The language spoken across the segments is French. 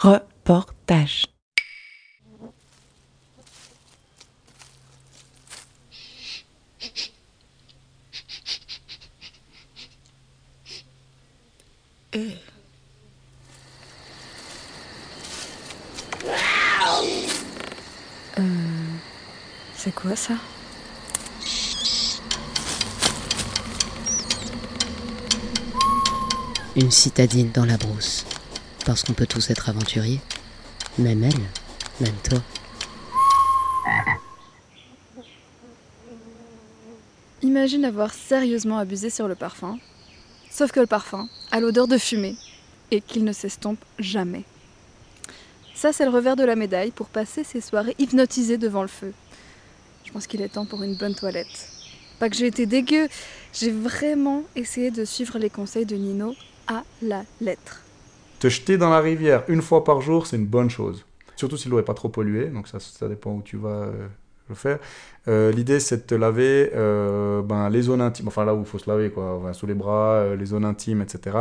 Reportage. Euh, c'est quoi ça? Une citadine dans la brousse. Parce qu'on peut tous être aventuriers. Même elle, même toi. Imagine avoir sérieusement abusé sur le parfum. Sauf que le parfum a l'odeur de fumée et qu'il ne s'estompe jamais. Ça, c'est le revers de la médaille pour passer ses soirées hypnotisées devant le feu. Je pense qu'il est temps pour une bonne toilette. Pas que j'ai été dégueu, j'ai vraiment essayé de suivre les conseils de Nino à la lettre. Te jeter dans la rivière une fois par jour, c'est une bonne chose. Surtout si l'eau n'est pas trop polluée, donc ça, ça dépend où tu vas euh, le faire. Euh, L'idée, c'est de te laver euh, ben, les zones intimes, enfin là où il faut se laver, quoi, sous les bras, les zones intimes, etc.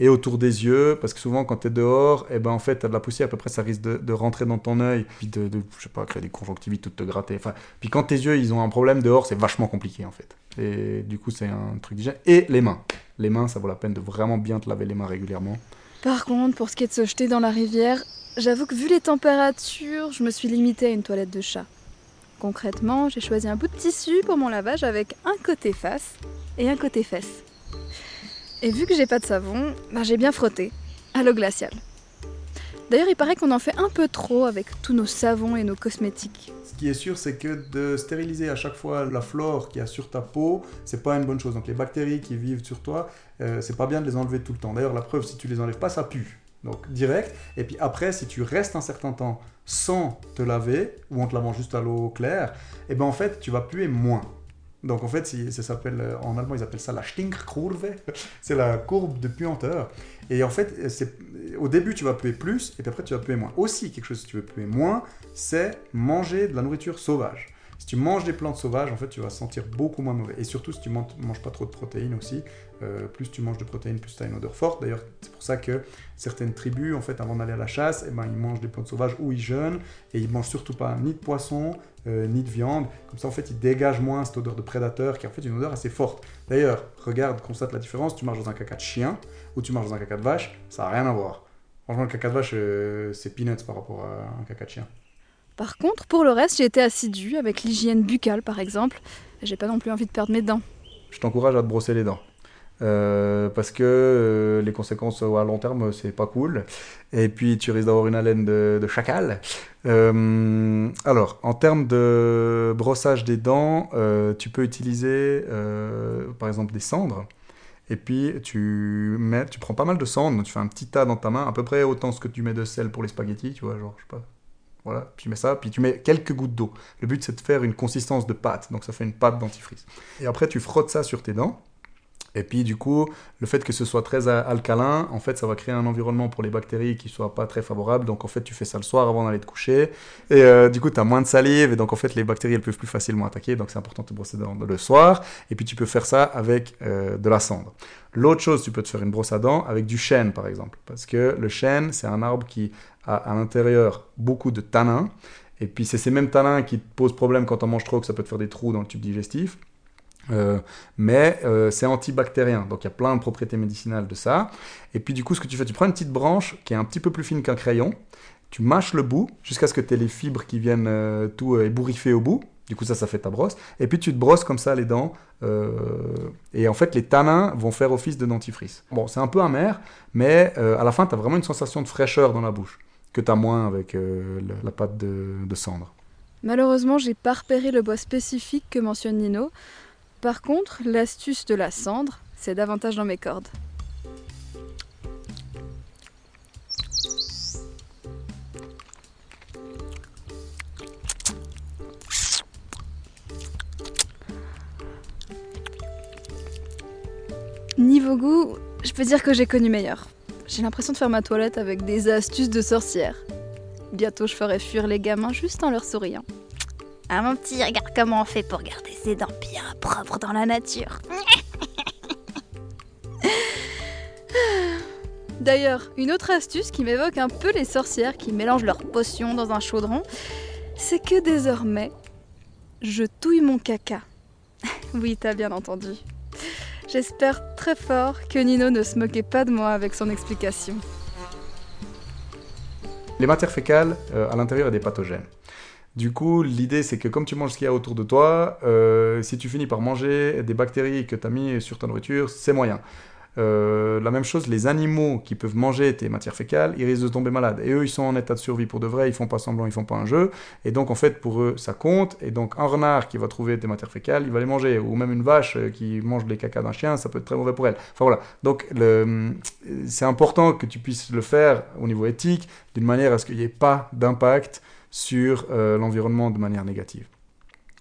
Et autour des yeux, parce que souvent, quand tu es dehors, et ben, en fait, tu as de la poussière, à peu près, ça risque de, rentrer dans ton œil, puis de, je sais pas, créer des conjonctivites ou de te gratter. Puis quand tes yeux, ils ont un problème dehors, c'est vachement compliqué, en fait. Et du coup, c'est un truc déjà. Et les mains. Les mains, ça vaut la peine de vraiment bien te laver les mains régulièrement. Par contre, pour ce qui est de se jeter dans la rivière, j'avoue que vu les températures, je me suis limitée à une toilette de chat. Concrètement, j'ai choisi un bout de tissu pour mon lavage avec un côté face et un côté fesse. Et vu que j'ai pas de savon, bah j'ai bien frotté à l'eau glaciale. D'ailleurs, il paraît qu'on en fait un peu trop avec tous nos savons et nos cosmétiques. Ce qui est sûr, c'est que de stériliser à chaque fois la flore qu'il y a sur ta peau, c'est pas une bonne chose. Donc les bactéries qui vivent sur toi, euh, c'est pas bien de les enlever tout le temps. D'ailleurs, la preuve, si tu les enlèves pas, ça pue. Donc direct. Et puis après, si tu restes un certain temps sans te laver, ou en te lavant juste à l'eau claire, et ben en fait, tu vas puer moins. Donc en fait, ça s'appelle, euh, en allemand, ils appellent ça la Stinkkurve. c'est la courbe de puanteur. Et en fait, c'est, au début, tu vas puer plus, et puis après, tu vas puer moins. Aussi, quelque chose que tu veux puer moins, c'est manger de la nourriture sauvage. Tu manges des plantes sauvages, en fait, tu vas sentir beaucoup moins mauvais. Et surtout, si tu man- manges pas trop de protéines aussi, euh, plus tu manges de protéines, plus tu as une odeur forte. D'ailleurs, c'est pour ça que certaines tribus, en fait, avant d'aller à la chasse, eh ben, ils mangent des plantes sauvages ou ils jeûnent, et ils mangent surtout pas ni de poisson, euh, ni de viande. Comme ça, en fait, ils dégagent moins cette odeur de prédateur, qui est en fait une odeur assez forte. D'ailleurs, regarde, constate la différence, tu marches dans un caca de chien, ou tu marches dans un caca de vache, ça n'a rien à voir. Franchement, le caca de vache, euh, c'est peanuts par rapport à un caca de chien. Par contre, pour le reste, j'ai été assidue avec l'hygiène buccale par exemple. J'ai pas non plus envie de perdre mes dents. je t'encourage à te brosser les dents. Euh, parce que euh, les conséquences à long terme, c'est pas cool. Et puis, tu risques d'avoir une haleine de, chacal. Euh, alors, en termes de brossage des dents, tu peux utiliser, par exemple, des cendres. Et puis, tu, tu prends pas mal de cendres, tu fais un petit tas dans ta main, à peu près autant ce que tu mets de sel pour les spaghettis, tu vois, genre, je sais pas. Voilà, tu mets ça, puis tu mets quelques gouttes d'eau. Le but, c'est de faire une consistance de pâte, donc ça fait une pâte dentifrice. Et après, tu frottes ça sur tes dents. Et puis, du coup, le fait que ce soit très alcalin, en fait, ça va créer un environnement pour les bactéries qui soit pas très favorable. Donc, en fait, tu fais ça le soir avant d'aller te coucher. Et euh, du coup, tu as moins de salive. Et donc, en fait, les bactéries, elles peuvent plus facilement attaquer. Donc, c'est important de te brosser dents le soir. Et puis, tu peux faire ça avec euh, de la cendre. L'autre chose, tu peux te faire une brosse à dents avec du chêne, par exemple. Parce que le chêne, c'est un arbre qui a à l'intérieur beaucoup de tanins. Et puis, c'est ces mêmes tanins qui te posent problème quand on mange trop, que ça peut te faire des trous dans le tube digestif. Euh, mais euh, c'est antibactérien, donc il y a plein de propriétés médicinales de ça. Et puis du coup, ce que tu fais, tu prends une petite branche qui est un petit peu plus fine qu'un crayon, tu mâches le bout jusqu'à ce que tu aies les fibres qui viennent euh, tout ébouriffer au bout. Du coup, ça, ça fait ta brosse. Et puis tu te brosses comme ça les dents. et en fait, les tanins vont faire office de dentifrice. Bon, c'est un peu amer, mais à la fin, tu as vraiment une sensation de fraîcheur dans la bouche que tu as moins avec la pâte de, de cendre. Malheureusement, j'ai pas repéré le bois spécifique que mentionne Nino. Par contre, l'astuce de la cendre, c'est davantage dans mes cordes. Niveau goût, je peux dire que j'ai connu meilleur. J'ai l'impression de faire ma toilette avec des astuces de sorcière. Bientôt, je ferai fuir les gamins juste en leur souriant. Ah mon petit, regarde comment on fait pour garder ses dents bien dans la nature. D'ailleurs, une autre astuce qui m'évoque un peu les sorcières qui mélangent leurs potions dans un chaudron, c'est que désormais, je touille mon caca. oui, t'as bien entendu. J'espère très fort que Nino ne se moquait pas de moi avec son explication. Les matières fécales, euh, à l'intérieur, il y a des pathogènes. Du coup, l'idée, c'est que comme tu manges ce qu'il y a autour de toi, euh, si tu finis par manger des bactéries que tu as mis sur ta nourriture, c'est moyen. Euh, la même chose, les animaux qui peuvent manger tes matières fécales, ils risquent de tomber malades. Et eux, ils sont en état de survie pour de vrai, ils font pas semblant, ils font pas un jeu. Et donc, en fait, pour eux, ça compte. Et donc, un renard qui va trouver tes matières fécales, il va les manger. Ou même une vache euh, qui mange les cacas d'un chien, ça peut être très mauvais pour elle. Enfin voilà. Donc, c'est important que tu puisses le faire au niveau éthique, d'une manière à ce qu'il n'y ait pas d'impact sur euh, l'environnement de manière négative.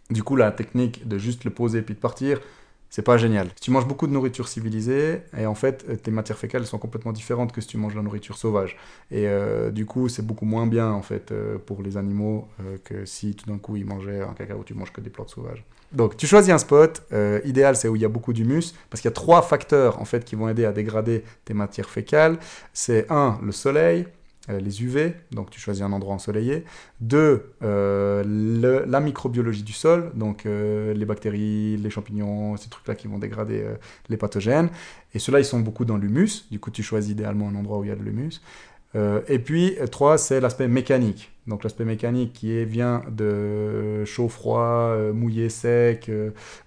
Du coup, la technique de juste le poser puis de partir, c'est pas génial. Si tu manges beaucoup de nourriture civilisée, et en fait, euh, tes matières fécales sont complètement différentes que si tu manges de la nourriture sauvage. Et euh, du coup, c'est beaucoup moins bien, en fait, pour les animaux que si tout d'un coup ils mangeaient un caca où tu manges que des plantes sauvages. Donc, tu choisis un spot. idéal, c'est où il y a beaucoup d'humus, parce qu'il y a trois facteurs, en fait, qui vont aider à dégrader tes matières fécales. C'est un, le soleil. Euh, les UV, donc tu choisis un endroit ensoleillé. Deux, euh, la microbiologie du sol, donc euh, les bactéries, les champignons, ces trucs-là qui vont dégrader les pathogènes. Et ceux-là, ils sont beaucoup dans l'humus, du coup tu choisis idéalement un endroit où il y a de l'humus. et puis, trois, c'est l'aspect mécanique. Donc l'aspect mécanique qui vient de chaud, froid, mouillé, sec,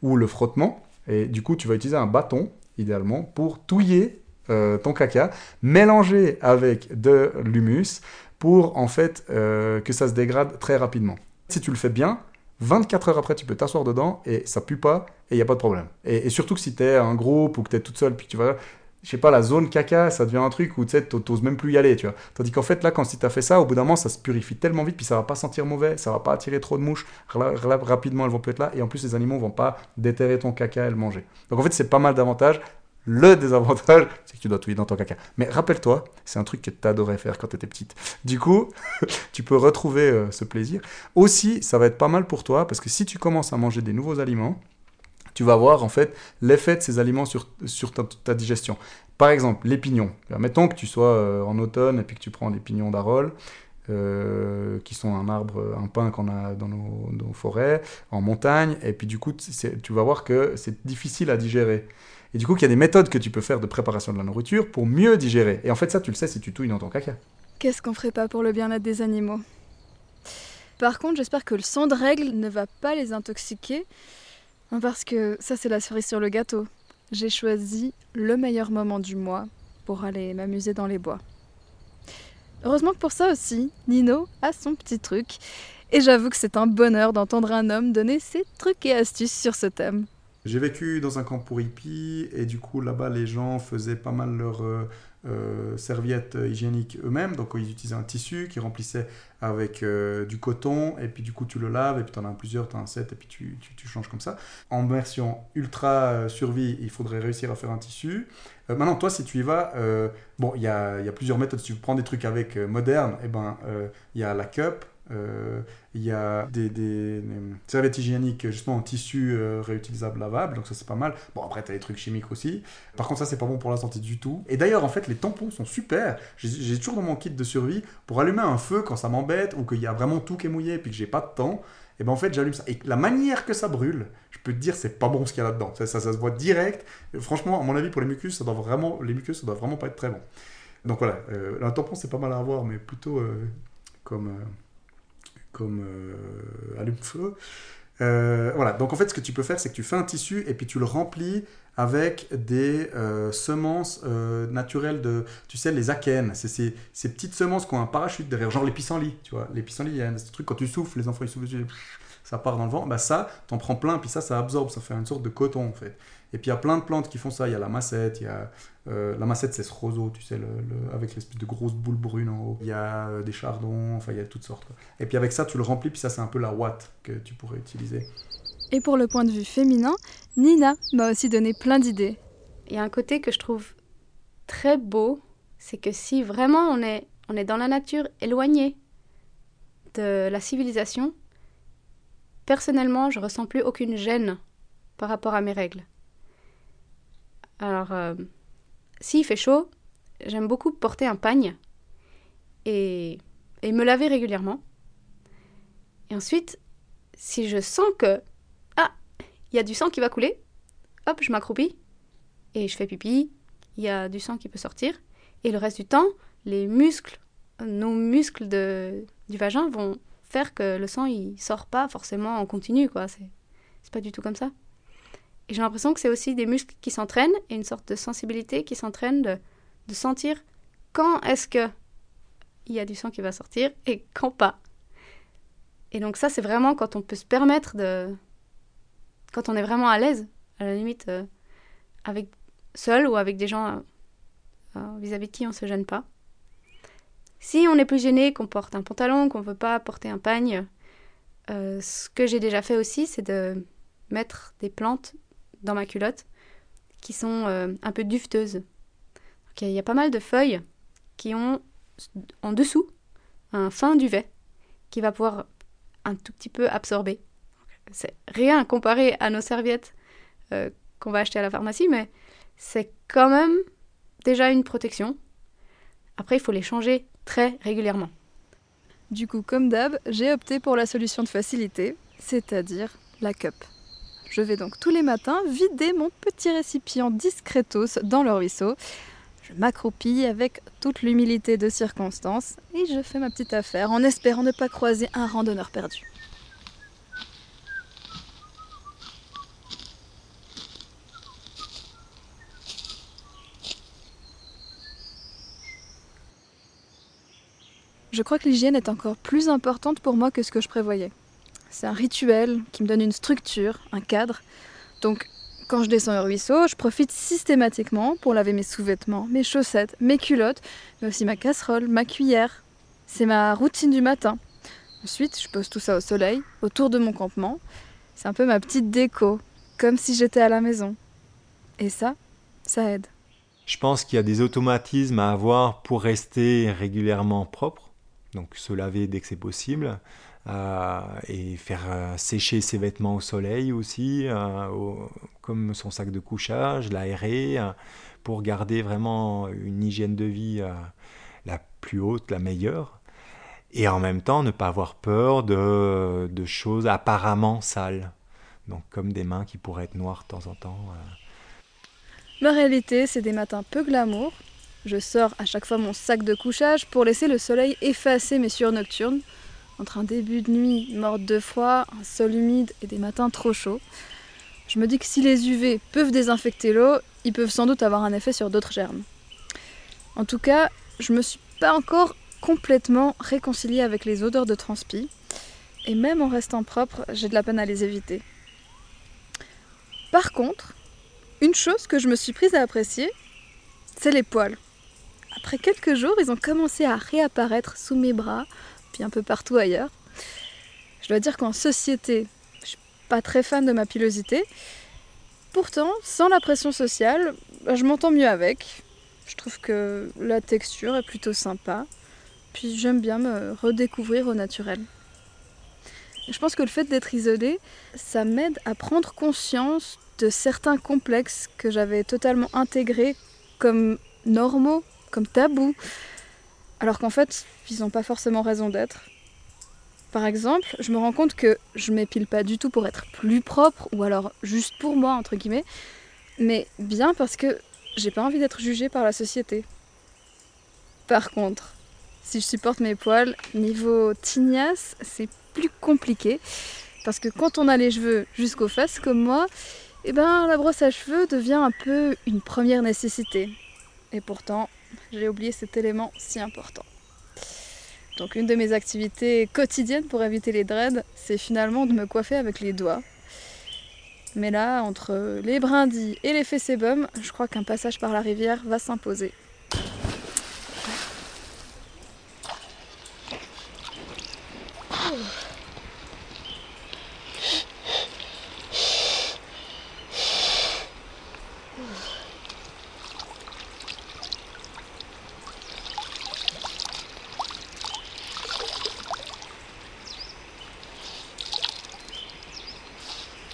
ou le frottement. Et du coup, tu vas utiliser un bâton, idéalement, pour touiller euh, ton caca, mélangé avec de l'humus pour en fait euh, que ça se dégrade très rapidement. Si tu le fais bien, 24 heures après, tu peux t'asseoir dedans et ça pue pas et il n'y a pas de problème. Et, surtout que si tu es un groupe ou que tu es toute seule, puis tu vas, je sais pas, la zone caca, ça devient un truc où tu n'oses même plus y aller, tu vois. Tandis qu'en fait, là, quand si tu as fait ça, au bout d'un moment, ça se purifie tellement vite, puis ça va pas sentir mauvais, ça va pas attirer trop de mouches, rapidement, elles vont plus être là, et en plus, les animaux vont pas déterrer ton caca et le manger. Donc en fait, c'est pas mal d'avantages. Le désavantage, c'est que tu dois touiller dans ton caca. Mais rappelle-toi, c'est un truc que tu adorais faire quand tu étais petite. Du coup, tu peux retrouver euh, ce plaisir. Aussi, ça va être pas mal pour toi parce que si tu commences à manger des nouveaux aliments, tu vas voir en fait l'effet de ces aliments sur, ta, digestion. Par exemple, les pignons. Mettons que tu sois euh, en automne et puis que tu prends des pignons d'arole. Euh, qui sont un arbre, un pin qu'on a dans nos, nos, forêts, en montagne, et puis du coup, tu vas voir que c'est difficile à digérer. Et du coup, il y a des méthodes que tu peux faire de préparation de la nourriture pour mieux digérer. Et en fait, ça, tu le sais si tu touilles dans ton caca. Qu'est-ce qu'on ferait pas pour le bien-être des animaux? Par contre, j'espère que le sang de règle ne va pas les intoxiquer. Parce que ça, c'est la cerise sur le gâteau. J'ai choisi le meilleur moment du mois pour aller m'amuser dans les bois. Heureusement que pour ça aussi, Nino a son petit truc. Et j'avoue que c'est un bonheur d'entendre un homme donner ses trucs et astuces sur ce thème. J'ai vécu dans un camp pour hippies et du coup là-bas les gens faisaient pas mal leurs euh, euh, serviettes hygiéniques eux-mêmes. Donc ils utilisaient un tissu qui remplissait avec euh, du coton et puis du coup tu le laves et puis tu en as plusieurs, tu as un set et puis tu, tu, changes comme ça. En version ultra survie, il faudrait réussir à faire un tissu. maintenant toi si tu y vas, bon il y a, y a, plusieurs méthodes. Si tu prends des trucs avec moderne, et eh ben il y a la cup, il y a des, des, serviettes hygiéniques justement en tissu euh, réutilisable lavable, donc ça c'est pas mal. Bon après t'as les trucs chimiques aussi. Par contre ça c'est pas bon pour la santé du tout. Et d'ailleurs en fait les tampons sont super. J'ai toujours dans mon kit de survie pour allumer un feu quand ça m'embête ou qu'il y a vraiment tout qui est mouillé et puis que j'ai pas de temps. Et ben en fait j'allume ça. Et la manière que ça brûle, je peux te dire c'est pas bon ce qu'il y a là-dedans. Ça, ça, se voit direct. Franchement à mon avis pour les mucus ça doit vraiment les mucus ça doit vraiment pas être très bon. Donc voilà, euh, un tampon c'est pas mal à avoir mais plutôt comme comme euh, allume-feu. Euh, voilà, donc en fait, ce que tu peux faire, c'est que tu fais un tissu et puis tu le remplis avec des euh, semences naturelles de, tu sais, les akènes. C'est ces, petites semences qui ont un parachute derrière, genre les pissenlits, tu vois. Les pissenlits, il y a un truc, quand tu souffles, les enfants ils soufflent, ça part dans le vent. Bah ça, t'en prends plein, puis ça, ça absorbe, ça fait une sorte de coton en fait. Et puis il y a plein de plantes qui font ça. Il y a la massette, il y a euh, la massette, c'est ce roseau, tu sais, le, avec l'espèce de grosses boules brunes en haut. Il y a euh, des chardons, enfin il y a toutes sortes. Et puis avec ça, tu le remplis, puis ça, c'est un peu la ouate que tu pourrais utiliser. Et pour le point de vue féminin, Nina m'a aussi donné plein d'idées. Il y a un côté que je trouve très beau, c'est que si vraiment on est, on est dans la nature, éloigné de la civilisation, personnellement, je ressens plus aucune gêne par rapport à mes règles. Alors, euh, s'il fait chaud, j'aime beaucoup porter un pagne et, et me laver régulièrement. Et ensuite, si je sens que ah, il y a du sang qui va couler, hop, je m'accroupis et je fais pipi, il y a du sang qui peut sortir et le reste du temps, les muscles, nos muscles de, du vagin vont faire que le sang il sort pas forcément en continu quoi, c'est c'est pas du tout comme ça. Et j'ai l'impression que c'est aussi des muscles qui s'entraînent et une sorte de sensibilité qui s'entraîne de, sentir quand est-ce que il y a du sang qui va sortir et quand pas. Et donc ça, c'est vraiment quand on peut se permettre de... Quand on est vraiment à l'aise, à la limite, euh, avec seul ou avec des gens euh, euh, vis-à-vis de qui on se gêne pas. Si on est plus gêné, qu'on porte un pantalon, qu'on veut pas porter un pagne, ce que j'ai déjà fait aussi, c'est de mettre des plantes dans ma culotte qui sont euh, un peu dufteuses. Donc, Il y a pas mal de feuilles qui ont en dessous un fin duvet qui va pouvoir un tout petit peu absorber. C'est rien comparé à nos serviettes euh, qu'on va acheter à la pharmacie, mais c'est quand même déjà une protection. Après, il faut les changer très régulièrement. Du coup, comme d'hab, j'ai opté pour la solution de facilité, c'est-à-dire la cup. Je vais donc tous les matins vider mon petit récipient discretos dans le ruisseau. Je m'accroupis avec toute l'humilité de circonstance et je fais ma petite affaire en espérant ne pas croiser un randonneur perdu. Je crois que l'hygiène est encore plus importante pour moi que ce que je prévoyais. C'est un rituel qui me donne une structure, un cadre. Donc, quand je descends au ruisseau, je profite systématiquement pour laver mes sous-vêtements, mes chaussettes, mes culottes, mais aussi ma casserole, ma cuillère. C'est ma routine du matin. Ensuite, je pose tout ça au soleil, autour de mon campement. C'est un peu ma petite déco, comme si j'étais à la maison. Et ça, ça aide. Je pense qu'il y a des automatismes à avoir pour rester régulièrement propre, donc se laver dès que c'est possible, et faire euh, sécher ses vêtements au soleil aussi, euh, comme son sac de couchage, l'aérer, euh, pour garder vraiment une hygiène de vie euh, la plus haute, la meilleure. Et en même temps, ne pas avoir peur de, de choses apparemment sales. Donc comme des mains qui pourraient être noires de temps en temps. euh. Ma réalité, c'est des matins peu glamour. Je sors à chaque fois mon sac de couchage pour laisser le soleil effacer mes sueurs nocturnes. Entre un début de nuit morte de froid, un sol humide et des matins trop chauds. Je me dis que si les UV peuvent désinfecter l'eau, ils peuvent sans doute avoir un effet sur d'autres germes. En tout cas, je me suis pas encore complètement réconciliée avec les odeurs de transpi. Et même en restant propre, j'ai de la peine à les éviter. Par contre, une chose que je me suis prise à apprécier, c'est les poils. Après quelques jours, ils ont commencé à réapparaître sous mes bras, puis un peu partout ailleurs. Je dois dire qu'en société, je suis pas très fan de ma pilosité. Pourtant, sans la pression sociale, bah, je m'entends mieux avec. Je trouve que la texture est plutôt sympa. Puis j'aime bien me redécouvrir au naturel. Je pense que le fait d'être isolée, ça m'aide à prendre conscience de certains complexes que j'avais totalement intégrés comme normaux, comme tabous, alors qu'en fait, ils n'ont pas forcément raison d'être. Par exemple, je me rends compte que je m'épile pas du tout pour être plus propre, ou alors juste pour moi, entre guillemets, mais bien parce que j'ai pas envie d'être jugée par la société. Par contre, si je supporte mes poils, niveau tignasse, c'est plus compliqué, parce que quand on a les cheveux jusqu'aux fesses comme moi, eh ben, la brosse à cheveux devient un peu une première nécessité. Et pourtant, j'ai oublié cet élément si important. Donc une de mes activités quotidiennes pour éviter les dreads, c'est finalement de me coiffer avec les doigts. Mais là, entre les brindilles et les sébum, je crois qu'un passage par la rivière va s'imposer.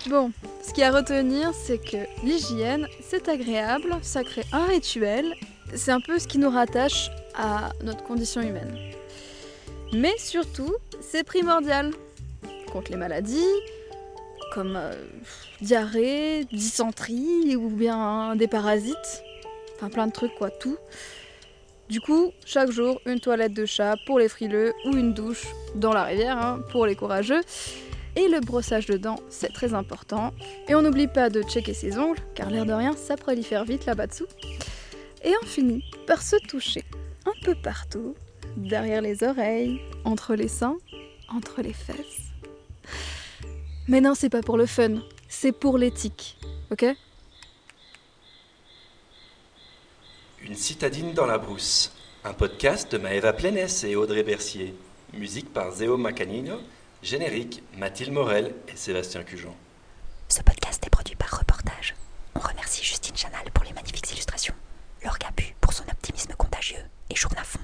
Bon, ce qu'il y a à retenir, c'est que l'hygiène, c'est agréable, ça crée un rituel c'est un peu ce qui nous rattache à notre condition humaine. Mais surtout, c'est primordial contre les maladies, comme euh, diarrhée, dysenterie ou bien des parasites. Enfin plein de trucs quoi, tout. Du coup, chaque jour, une toilette de chat pour les frileux ou une douche dans la rivière hein, pour les courageux. Et le brossage de dents, c'est très important. Et on n'oublie pas de checker ses ongles, car l'air de rien, ça prolifère vite là-bas dessous. Et on finit par se toucher un peu partout, derrière les oreilles, entre les seins, entre les fesses. Mais non, c'est pas pour le fun, c'est pour l'éthique, ok? Une citadine dans la brousse. Un podcast de Maëva Plénès et Audrey Bercier. Musique par Zéo Macanino. Générique Mathilde Morel et Sébastien Cujon. Ce podcast est produit par Reportage. On remercie Justine Chanal pour les magnifiques illustrations, Laure Gabu pour son optimisme contagieux et Journafond